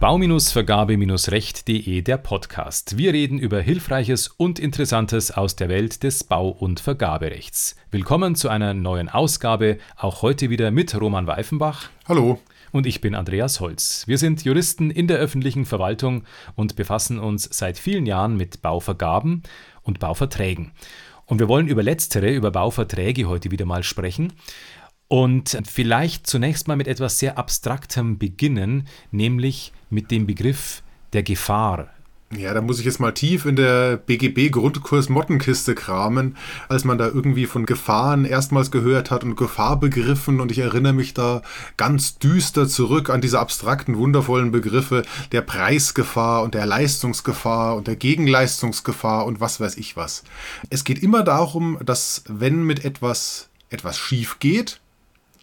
Bau-Vergabe-Recht.de der Podcast. Wir reden über Hilfreiches und Interessantes aus der Welt des Bau- und Vergaberechts. Willkommen zu einer neuen Ausgabe, auch heute wieder mit Roman Weifenbach. Hallo. Und ich bin Andreas Holz. Wir sind Juristen in der öffentlichen Verwaltung und befassen uns seit vielen Jahren mit Bauvergaben und Bauverträgen. Und wir wollen über letztere, über Bauverträge heute wieder mal sprechen. Und vielleicht zunächst mal mit etwas sehr Abstraktem beginnen, nämlich mit dem Begriff der Gefahr. Ja, da muss ich jetzt mal tief in der BGB-Grundkurs Mottenkiste kramen, als man da irgendwie von Gefahren erstmals gehört hat und Gefahrbegriffen und ich erinnere mich da ganz düster zurück an diese abstrakten, wundervollen Begriffe der Preisgefahr und der Leistungsgefahr und der Gegenleistungsgefahr und was weiß ich was. Es geht immer darum, dass wenn mit etwas etwas schief geht,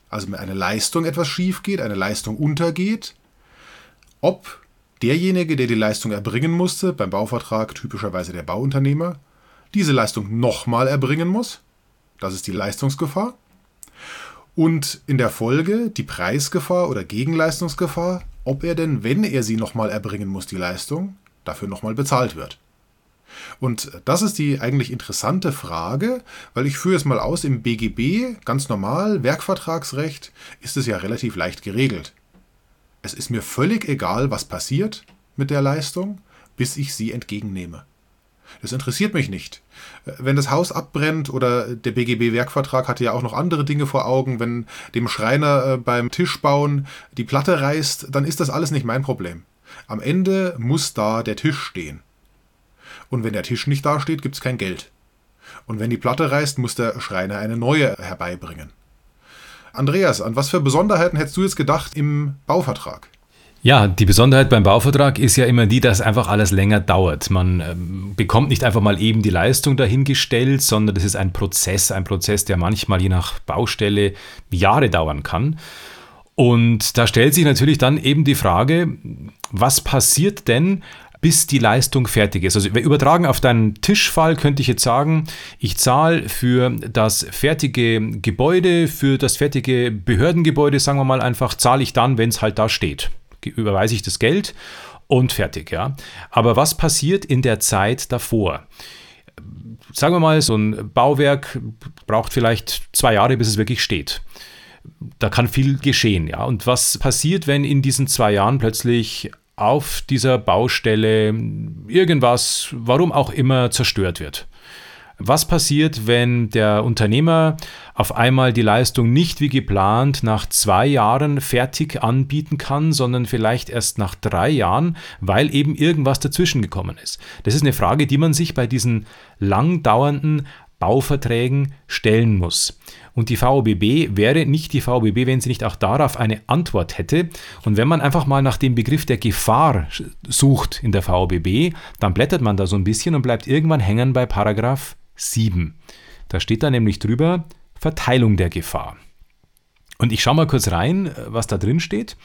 also mit einer Leistung etwas schief geht, eine Leistung untergeht, ob derjenige, der die Leistung erbringen musste, beim Bauvertrag typischerweise der Bauunternehmer, diese Leistung nochmal erbringen muss, das ist die Leistungsgefahr, und in der Folge die Preisgefahr oder Gegenleistungsgefahr, ob er denn, wenn er sie nochmal erbringen muss, die Leistung, dafür nochmal bezahlt wird. Und das ist die eigentlich interessante Frage, weil ich führe es mal aus, im BGB, ganz normal, Werkvertragsrecht, ist es ja relativ leicht geregelt. Es ist mir völlig egal, was passiert mit der Leistung, bis ich sie entgegennehme. Das interessiert mich nicht. Wenn das Haus abbrennt oder der BGB-Werkvertrag hatte ja auch noch andere Dinge vor Augen, wenn dem Schreiner äh, beim Tischbauen die Platte reißt, dann ist das alles nicht mein Problem. Am Ende muss da der Tisch stehen. Und wenn der Tisch nicht dasteht, gibt es kein Geld. Und wenn die Platte reißt, muss der Schreiner eine neue herbeibringen. Andreas, an was für Besonderheiten hättest du jetzt gedacht im Bauvertrag? Ja, die Besonderheit beim Bauvertrag ist ja immer die, dass einfach alles länger dauert. Man ähm, bekommt nicht einfach mal eben die Leistung dahingestellt, sondern das ist ein Prozess, ein Prozess, der manchmal je nach Baustelle Jahre dauern kann. Und da stellt sich natürlich dann eben die Frage, was passiert denn, bis die Leistung fertig ist. Also übertragen auf deinen Tischfall könnte ich jetzt sagen, ich zahle für das fertige Gebäude, für das fertige Behördengebäude, sagen wir mal einfach, zahle ich dann, wenn es halt da steht. Überweise ich das Geld und fertig, ja. Aber was passiert in der Zeit davor? Sagen wir mal, so ein Bauwerk braucht vielleicht zwei Jahre, bis es wirklich steht da kann viel geschehen, ja. Und was passiert, wenn in diesen zwei Jahren plötzlich auf dieser Baustelle irgendwas, warum auch immer, zerstört wird. Was passiert, wenn der Unternehmer auf einmal die Leistung nicht wie geplant nach zwei Jahren fertig anbieten kann, sondern vielleicht erst nach drei Jahren, weil eben irgendwas dazwischen gekommen ist? Das ist eine Frage, die man sich bei diesen lang dauernden Bauverträgen stellen muss. Und die VOBB wäre nicht die VOBB, wenn sie nicht auch darauf eine Antwort hätte. Und wenn man einfach mal nach dem Begriff der Gefahr sucht in der VOBB, dann blättert man da so ein bisschen und bleibt irgendwann hängen bei Paragraph 7. Da steht da nämlich drüber Verteilung der Gefahr. Und ich schaue mal kurz rein, was da drin steht.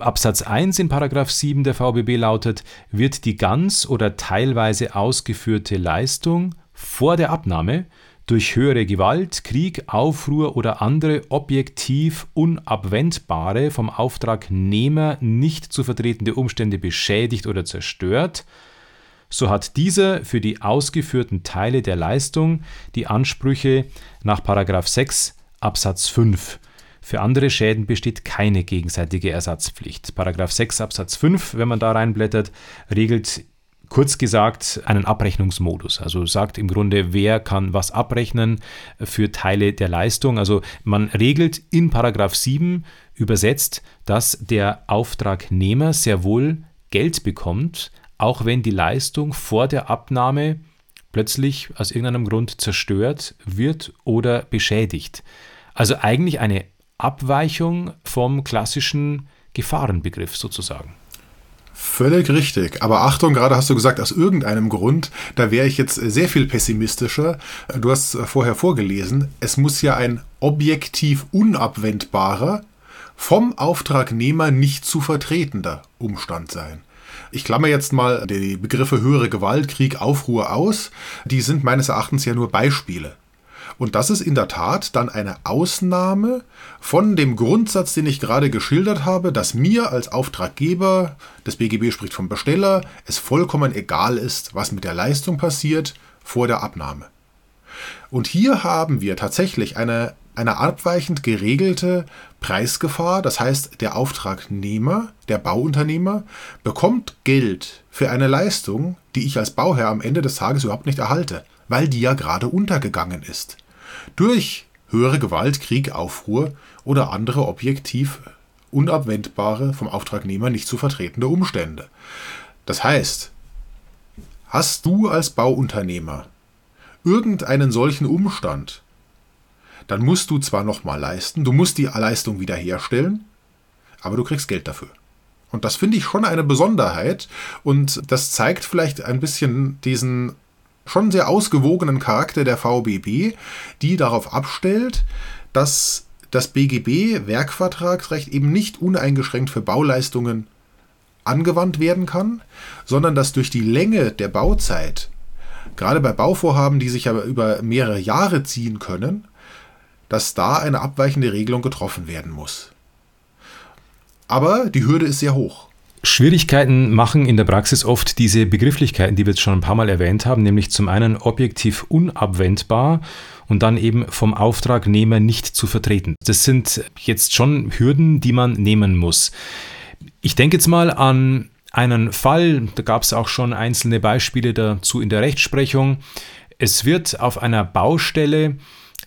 Absatz 1 in Paragraph 7 der VBB lautet, wird die ganz oder teilweise ausgeführte Leistung vor der Abnahme durch höhere Gewalt, Krieg, Aufruhr oder andere objektiv unabwendbare, vom Auftragnehmer nicht zu vertretende Umstände beschädigt oder zerstört, so hat dieser für die ausgeführten Teile der Leistung die Ansprüche nach 6 Absatz 5. Für andere Schäden besteht keine gegenseitige Ersatzpflicht. 6 Absatz 5, wenn man da reinblättert, regelt kurz gesagt einen Abrechnungsmodus. Also sagt im Grunde, wer kann was abrechnen für Teile der Leistung. Also man regelt in Paragraph 7 übersetzt, dass der Auftragnehmer sehr wohl Geld bekommt, auch wenn die Leistung vor der Abnahme plötzlich aus irgendeinem Grund zerstört wird oder beschädigt. Also eigentlich eine Abweichung vom klassischen Gefahrenbegriff sozusagen. Völlig richtig. Aber Achtung, gerade hast du gesagt, aus irgendeinem Grund, da wäre ich jetzt sehr viel pessimistischer. Du hast vorher vorgelesen, es muss ja ein objektiv unabwendbarer, vom Auftragnehmer nicht zu vertretender Umstand sein. Ich klammer jetzt mal die Begriffe höhere Gewalt, Krieg, Aufruhr aus. Die sind meines Erachtens ja nur Beispiele. Und das ist in der Tat dann eine Ausnahme von dem Grundsatz, den ich gerade geschildert habe, dass mir als Auftraggeber, das BGB spricht vom Besteller, es vollkommen egal ist, was mit der Leistung passiert vor der Abnahme. Und hier haben wir tatsächlich eine, eine abweichend geregelte Preisgefahr. Das heißt, der Auftragnehmer, der Bauunternehmer, bekommt Geld für eine Leistung, die ich als Bauherr am Ende des Tages überhaupt nicht erhalte, weil die ja gerade untergegangen ist. Durch höhere Gewalt, Krieg, Aufruhr oder andere objektiv unabwendbare, vom Auftragnehmer nicht zu vertretende Umstände. Das heißt, hast du als Bauunternehmer irgendeinen solchen Umstand, dann musst du zwar nochmal leisten, du musst die Leistung wiederherstellen, aber du kriegst Geld dafür. Und das finde ich schon eine Besonderheit und das zeigt vielleicht ein bisschen diesen schon sehr ausgewogenen Charakter der VBB, die darauf abstellt, dass das BGB Werkvertragsrecht eben nicht uneingeschränkt für Bauleistungen angewandt werden kann, sondern dass durch die Länge der Bauzeit gerade bei Bauvorhaben, die sich aber über mehrere Jahre ziehen können, dass da eine abweichende Regelung getroffen werden muss. Aber die Hürde ist sehr hoch. Schwierigkeiten machen in der Praxis oft diese Begrifflichkeiten, die wir jetzt schon ein paar Mal erwähnt haben, nämlich zum einen objektiv unabwendbar und dann eben vom Auftragnehmer nicht zu vertreten. Das sind jetzt schon Hürden, die man nehmen muss. Ich denke jetzt mal an einen Fall, da gab es auch schon einzelne Beispiele dazu in der Rechtsprechung. Es wird auf einer Baustelle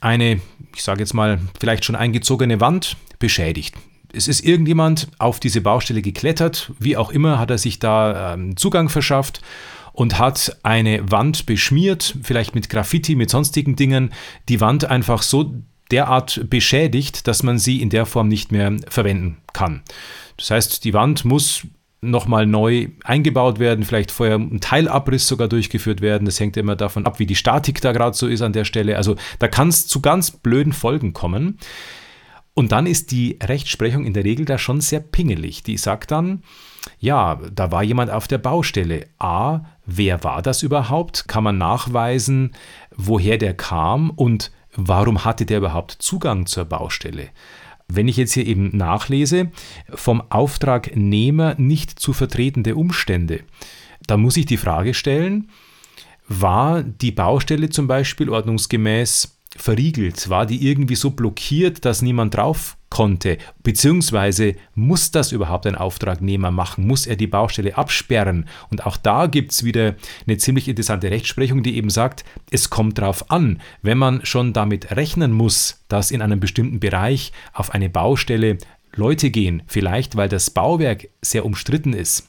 eine, ich sage jetzt mal, vielleicht schon eingezogene Wand beschädigt. Es ist irgendjemand auf diese Baustelle geklettert, wie auch immer hat er sich da ähm, Zugang verschafft und hat eine Wand beschmiert, vielleicht mit Graffiti, mit sonstigen Dingen, die Wand einfach so derart beschädigt, dass man sie in der Form nicht mehr verwenden kann. Das heißt, die Wand muss nochmal neu eingebaut werden, vielleicht vorher ein Teilabriss sogar durchgeführt werden. Das hängt immer davon ab, wie die Statik da gerade so ist an der Stelle. Also da kann es zu ganz blöden Folgen kommen. Und dann ist die Rechtsprechung in der Regel da schon sehr pingelig. Die sagt dann, ja, da war jemand auf der Baustelle. A, wer war das überhaupt? Kann man nachweisen, woher der kam und warum hatte der überhaupt Zugang zur Baustelle? Wenn ich jetzt hier eben nachlese, vom Auftragnehmer nicht zu vertretende Umstände, da muss ich die Frage stellen, war die Baustelle zum Beispiel ordnungsgemäß verriegelt? War die irgendwie so blockiert, dass niemand drauf konnte? Beziehungsweise muss das überhaupt ein Auftragnehmer machen? Muss er die Baustelle absperren? Und auch da gibt es wieder eine ziemlich interessante Rechtsprechung, die eben sagt, es kommt darauf an, wenn man schon damit rechnen muss, dass in einem bestimmten Bereich auf eine Baustelle Leute gehen, vielleicht weil das Bauwerk sehr umstritten ist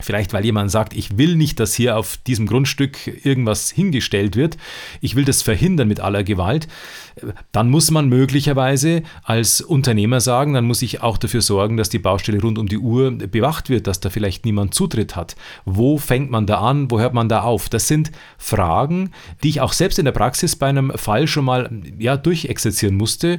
Vielleicht weil jemand sagt, ich will nicht, dass hier auf diesem Grundstück irgendwas hingestellt wird, ich will das verhindern mit aller Gewalt, dann muss man möglicherweise als Unternehmer sagen, dann muss ich auch dafür sorgen, dass die Baustelle rund um die Uhr bewacht wird, dass da vielleicht niemand Zutritt hat. Wo fängt man da an, wo hört man da auf? Das sind Fragen, die ich auch selbst in der Praxis bei einem Fall schon mal ja, durchexerzieren musste.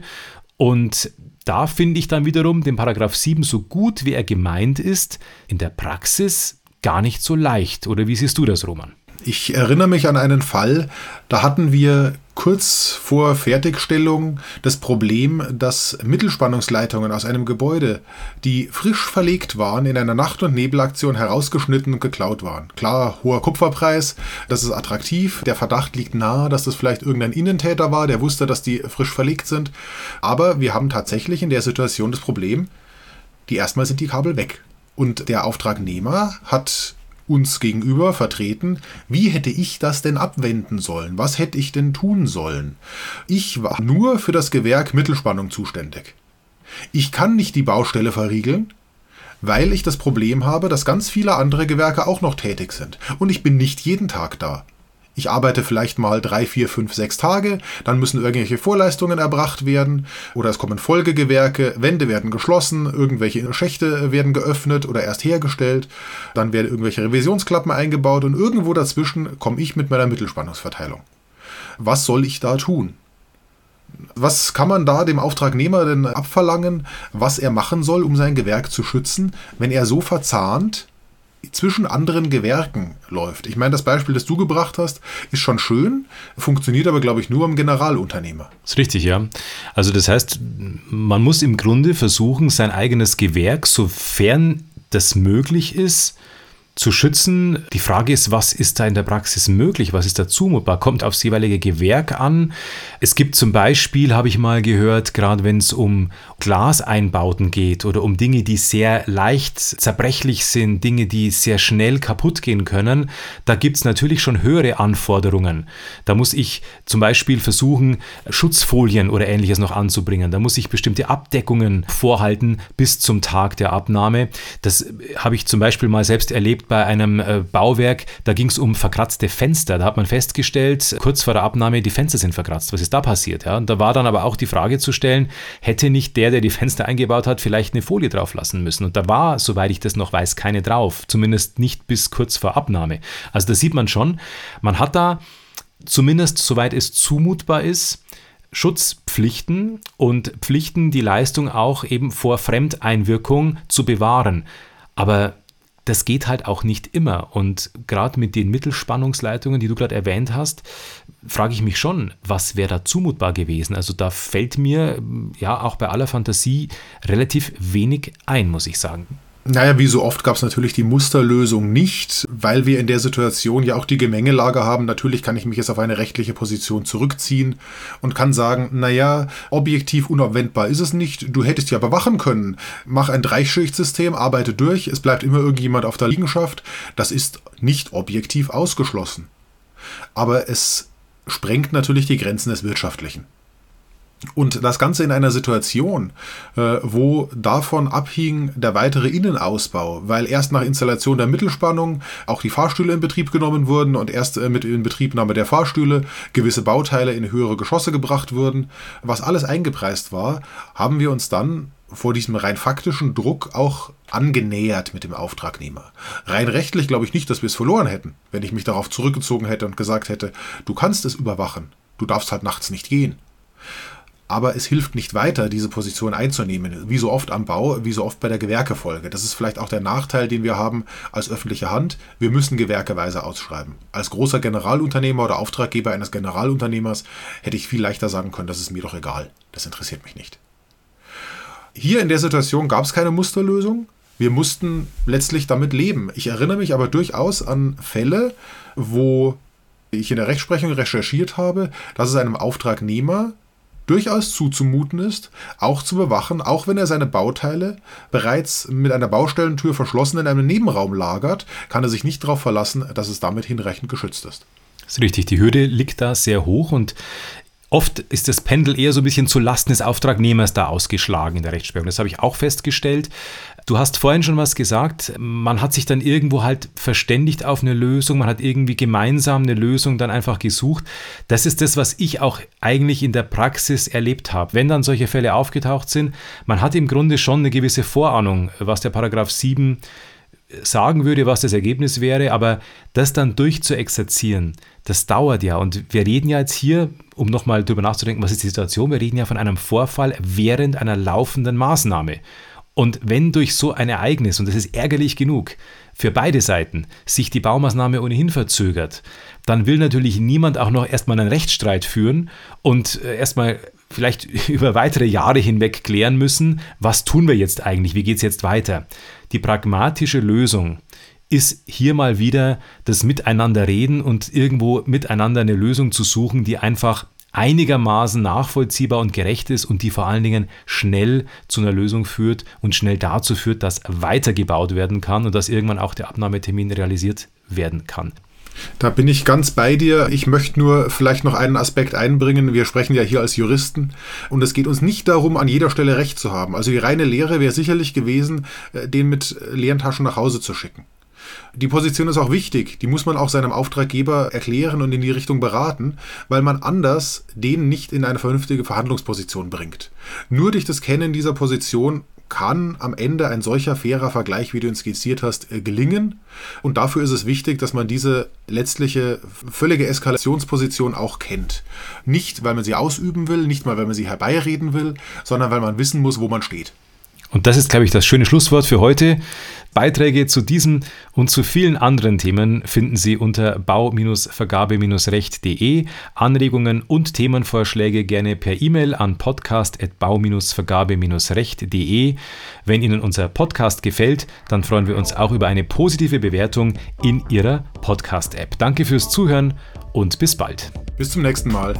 Und da finde ich dann wiederum den Paragraph 7 so gut, wie er gemeint ist, in der Praxis gar nicht so leicht. Oder wie siehst du das, Roman? Ich erinnere mich an einen Fall, da hatten wir kurz vor Fertigstellung das Problem, dass Mittelspannungsleitungen aus einem Gebäude, die frisch verlegt waren, in einer Nacht- und Nebelaktion herausgeschnitten und geklaut waren. Klar, hoher Kupferpreis, das ist attraktiv, der Verdacht liegt nahe, dass das vielleicht irgendein Innentäter war, der wusste, dass die frisch verlegt sind. Aber wir haben tatsächlich in der Situation das Problem, die erstmal sind die Kabel weg. Und der Auftragnehmer hat uns gegenüber vertreten, wie hätte ich das denn abwenden sollen? Was hätte ich denn tun sollen? Ich war nur für das Gewerk Mittelspannung zuständig. Ich kann nicht die Baustelle verriegeln, weil ich das Problem habe, dass ganz viele andere Gewerke auch noch tätig sind. Und ich bin nicht jeden Tag da. Ich arbeite vielleicht mal drei, vier, fünf, sechs Tage, dann müssen irgendwelche Vorleistungen erbracht werden oder es kommen Folgegewerke, Wände werden geschlossen, irgendwelche Schächte werden geöffnet oder erst hergestellt, dann werden irgendwelche Revisionsklappen eingebaut und irgendwo dazwischen komme ich mit meiner Mittelspannungsverteilung. Was soll ich da tun? Was kann man da dem Auftragnehmer denn abverlangen, was er machen soll, um sein Gewerk zu schützen, wenn er so verzahnt zwischen anderen Gewerken läuft. Ich meine, das Beispiel, das du gebracht hast, ist schon schön, funktioniert aber, glaube ich, nur am Generalunternehmer. Das ist richtig, ja. Also das heißt, man muss im Grunde versuchen, sein eigenes Gewerk, sofern das möglich ist, zu schützen. Die Frage ist, was ist da in der Praxis möglich? Was ist da zumutbar? Kommt aufs jeweilige Gewerk an. Es gibt zum Beispiel, habe ich mal gehört, gerade wenn es um Glaseinbauten geht oder um Dinge, die sehr leicht zerbrechlich sind, Dinge, die sehr schnell kaputt gehen können, da gibt es natürlich schon höhere Anforderungen. Da muss ich zum Beispiel versuchen, Schutzfolien oder ähnliches noch anzubringen. Da muss ich bestimmte Abdeckungen vorhalten bis zum Tag der Abnahme. Das habe ich zum Beispiel mal selbst erlebt bei einem äh, Bauwerk, da ging es um verkratzte Fenster. Da hat man festgestellt, kurz vor der Abnahme, die Fenster sind verkratzt. Was ist da passiert? Ja? Und da war dann aber auch die Frage zu stellen, hätte nicht der, der die Fenster eingebaut hat, vielleicht eine Folie drauf lassen müssen? Und da war, soweit ich das noch weiß, keine drauf. Zumindest nicht bis kurz vor Abnahme. Also da sieht man schon, man hat da zumindest, soweit es zumutbar ist, Schutzpflichten und Pflichten, die Leistung auch eben vor Fremdeinwirkung zu bewahren. Aber das geht halt auch nicht immer. Und gerade mit den Mittelspannungsleitungen, die du gerade erwähnt hast, frage ich mich schon, was wäre da zumutbar gewesen? Also da fällt mir ja auch bei aller Fantasie relativ wenig ein, muss ich sagen. Naja, wie so oft gab es natürlich die Musterlösung nicht, weil wir in der Situation ja auch die Gemengelage haben. Natürlich kann ich mich jetzt auf eine rechtliche Position zurückziehen und kann sagen, naja, objektiv unabwendbar ist es nicht. Du hättest ja bewachen können. Mach ein Dreischichtsystem, arbeite durch, es bleibt immer irgendjemand auf der Liegenschaft. Das ist nicht objektiv ausgeschlossen. Aber es sprengt natürlich die Grenzen des Wirtschaftlichen. Und das Ganze in einer Situation, äh, wo davon abhing der weitere Innenausbau, weil erst nach Installation der Mittelspannung auch die Fahrstühle in Betrieb genommen wurden und erst äh, mit Inbetriebnahme der Fahrstühle gewisse Bauteile in höhere Geschosse gebracht wurden. Was alles eingepreist war, haben wir uns dann vor diesem rein faktischen Druck auch angenähert mit dem Auftragnehmer. Rein rechtlich glaube ich nicht, dass wir es verloren hätten, wenn ich mich darauf zurückgezogen hätte und gesagt hätte, du kannst es überwachen, du darfst halt nachts nicht gehen aber es hilft nicht weiter, diese Position einzunehmen, wie so oft am Bau, wie so oft bei der Gewerkefolge. Das ist vielleicht auch der Nachteil, den wir haben als öffentliche Hand. Wir müssen gewerkeweise ausschreiben. Als großer Generalunternehmer oder Auftraggeber eines Generalunternehmers hätte ich viel leichter sagen können, das ist mir doch egal, das interessiert mich nicht. Hier in der Situation gab es keine Musterlösung. Wir mussten letztlich damit leben. Ich erinnere mich aber durchaus an Fälle, wo ich in der Rechtsprechung recherchiert habe, dass es einem Auftragnehmer durchaus zuzumuten ist, auch zu bewachen, auch wenn er seine Bauteile bereits mit einer Baustellentür verschlossen in einem Nebenraum lagert, kann er sich nicht darauf verlassen, dass es damit hinreichend geschützt ist. Das ist richtig, die Hürde liegt da sehr hoch und Oft ist das Pendel eher so ein bisschen zu Lasten des Auftragnehmers da ausgeschlagen in der Rechtsprechung. Das habe ich auch festgestellt. Du hast vorhin schon was gesagt. Man hat sich dann irgendwo halt verständigt auf eine Lösung. Man hat irgendwie gemeinsam eine Lösung dann einfach gesucht. Das ist das, was ich auch eigentlich in der Praxis erlebt habe. Wenn dann solche Fälle aufgetaucht sind, man hat im Grunde schon eine gewisse Vorahnung, was der Paragraph 7 sagen würde, was das Ergebnis wäre, aber das dann durchzuexerzieren, das dauert ja. Und wir reden ja jetzt hier, um nochmal drüber nachzudenken, was ist die Situation, wir reden ja von einem Vorfall während einer laufenden Maßnahme. Und wenn durch so ein Ereignis, und das ist ärgerlich genug, für beide Seiten sich die Baumaßnahme ohnehin verzögert, dann will natürlich niemand auch noch erstmal einen Rechtsstreit führen und äh, erstmal vielleicht über weitere Jahre hinweg klären müssen, was tun wir jetzt eigentlich, wie geht es jetzt weiter. Die pragmatische Lösung ist hier mal wieder das Miteinanderreden und irgendwo miteinander eine Lösung zu suchen, die einfach einigermaßen nachvollziehbar und gerecht ist und die vor allen Dingen schnell zu einer Lösung führt und schnell dazu führt, dass weitergebaut werden kann und dass irgendwann auch der Abnahmetermin realisiert werden kann. Da bin ich ganz bei dir. Ich möchte nur vielleicht noch einen Aspekt einbringen. Wir sprechen ja hier als Juristen und es geht uns nicht darum, an jeder Stelle Recht zu haben. Also die reine Lehre wäre sicherlich gewesen, äh, den mit leeren Taschen nach Hause zu schicken. Die Position ist auch wichtig, die muss man auch seinem Auftraggeber erklären und in die Richtung beraten, weil man anders den nicht in eine vernünftige Verhandlungsposition bringt. Nur durch das Kennen dieser Position kann am Ende ein solcher fairer Vergleich, wie du ihn skizziert hast, äh, gelingen. Und dafür ist es wichtig, dass man diese letztliche völlige Eskalationsposition auch kennt. Nicht, weil man sie ausüben will, nicht mal, weil man sie herbeireden will, sondern weil man wissen muss, wo man steht. Und das ist, glaube ich, das schöne Schlusswort für heute. Beiträge zu diesem und zu vielen anderen Themen finden Sie unter bau-vergabe-recht.de. Anregungen und Themenvorschläge gerne per E-Mail an podcast.bau-vergabe-recht.de. Wenn Ihnen unser Podcast gefällt, dann freuen wir uns auch über eine positive Bewertung in Ihrer Podcast-App. Danke fürs Zuhören und bis bald. Bis zum nächsten Mal.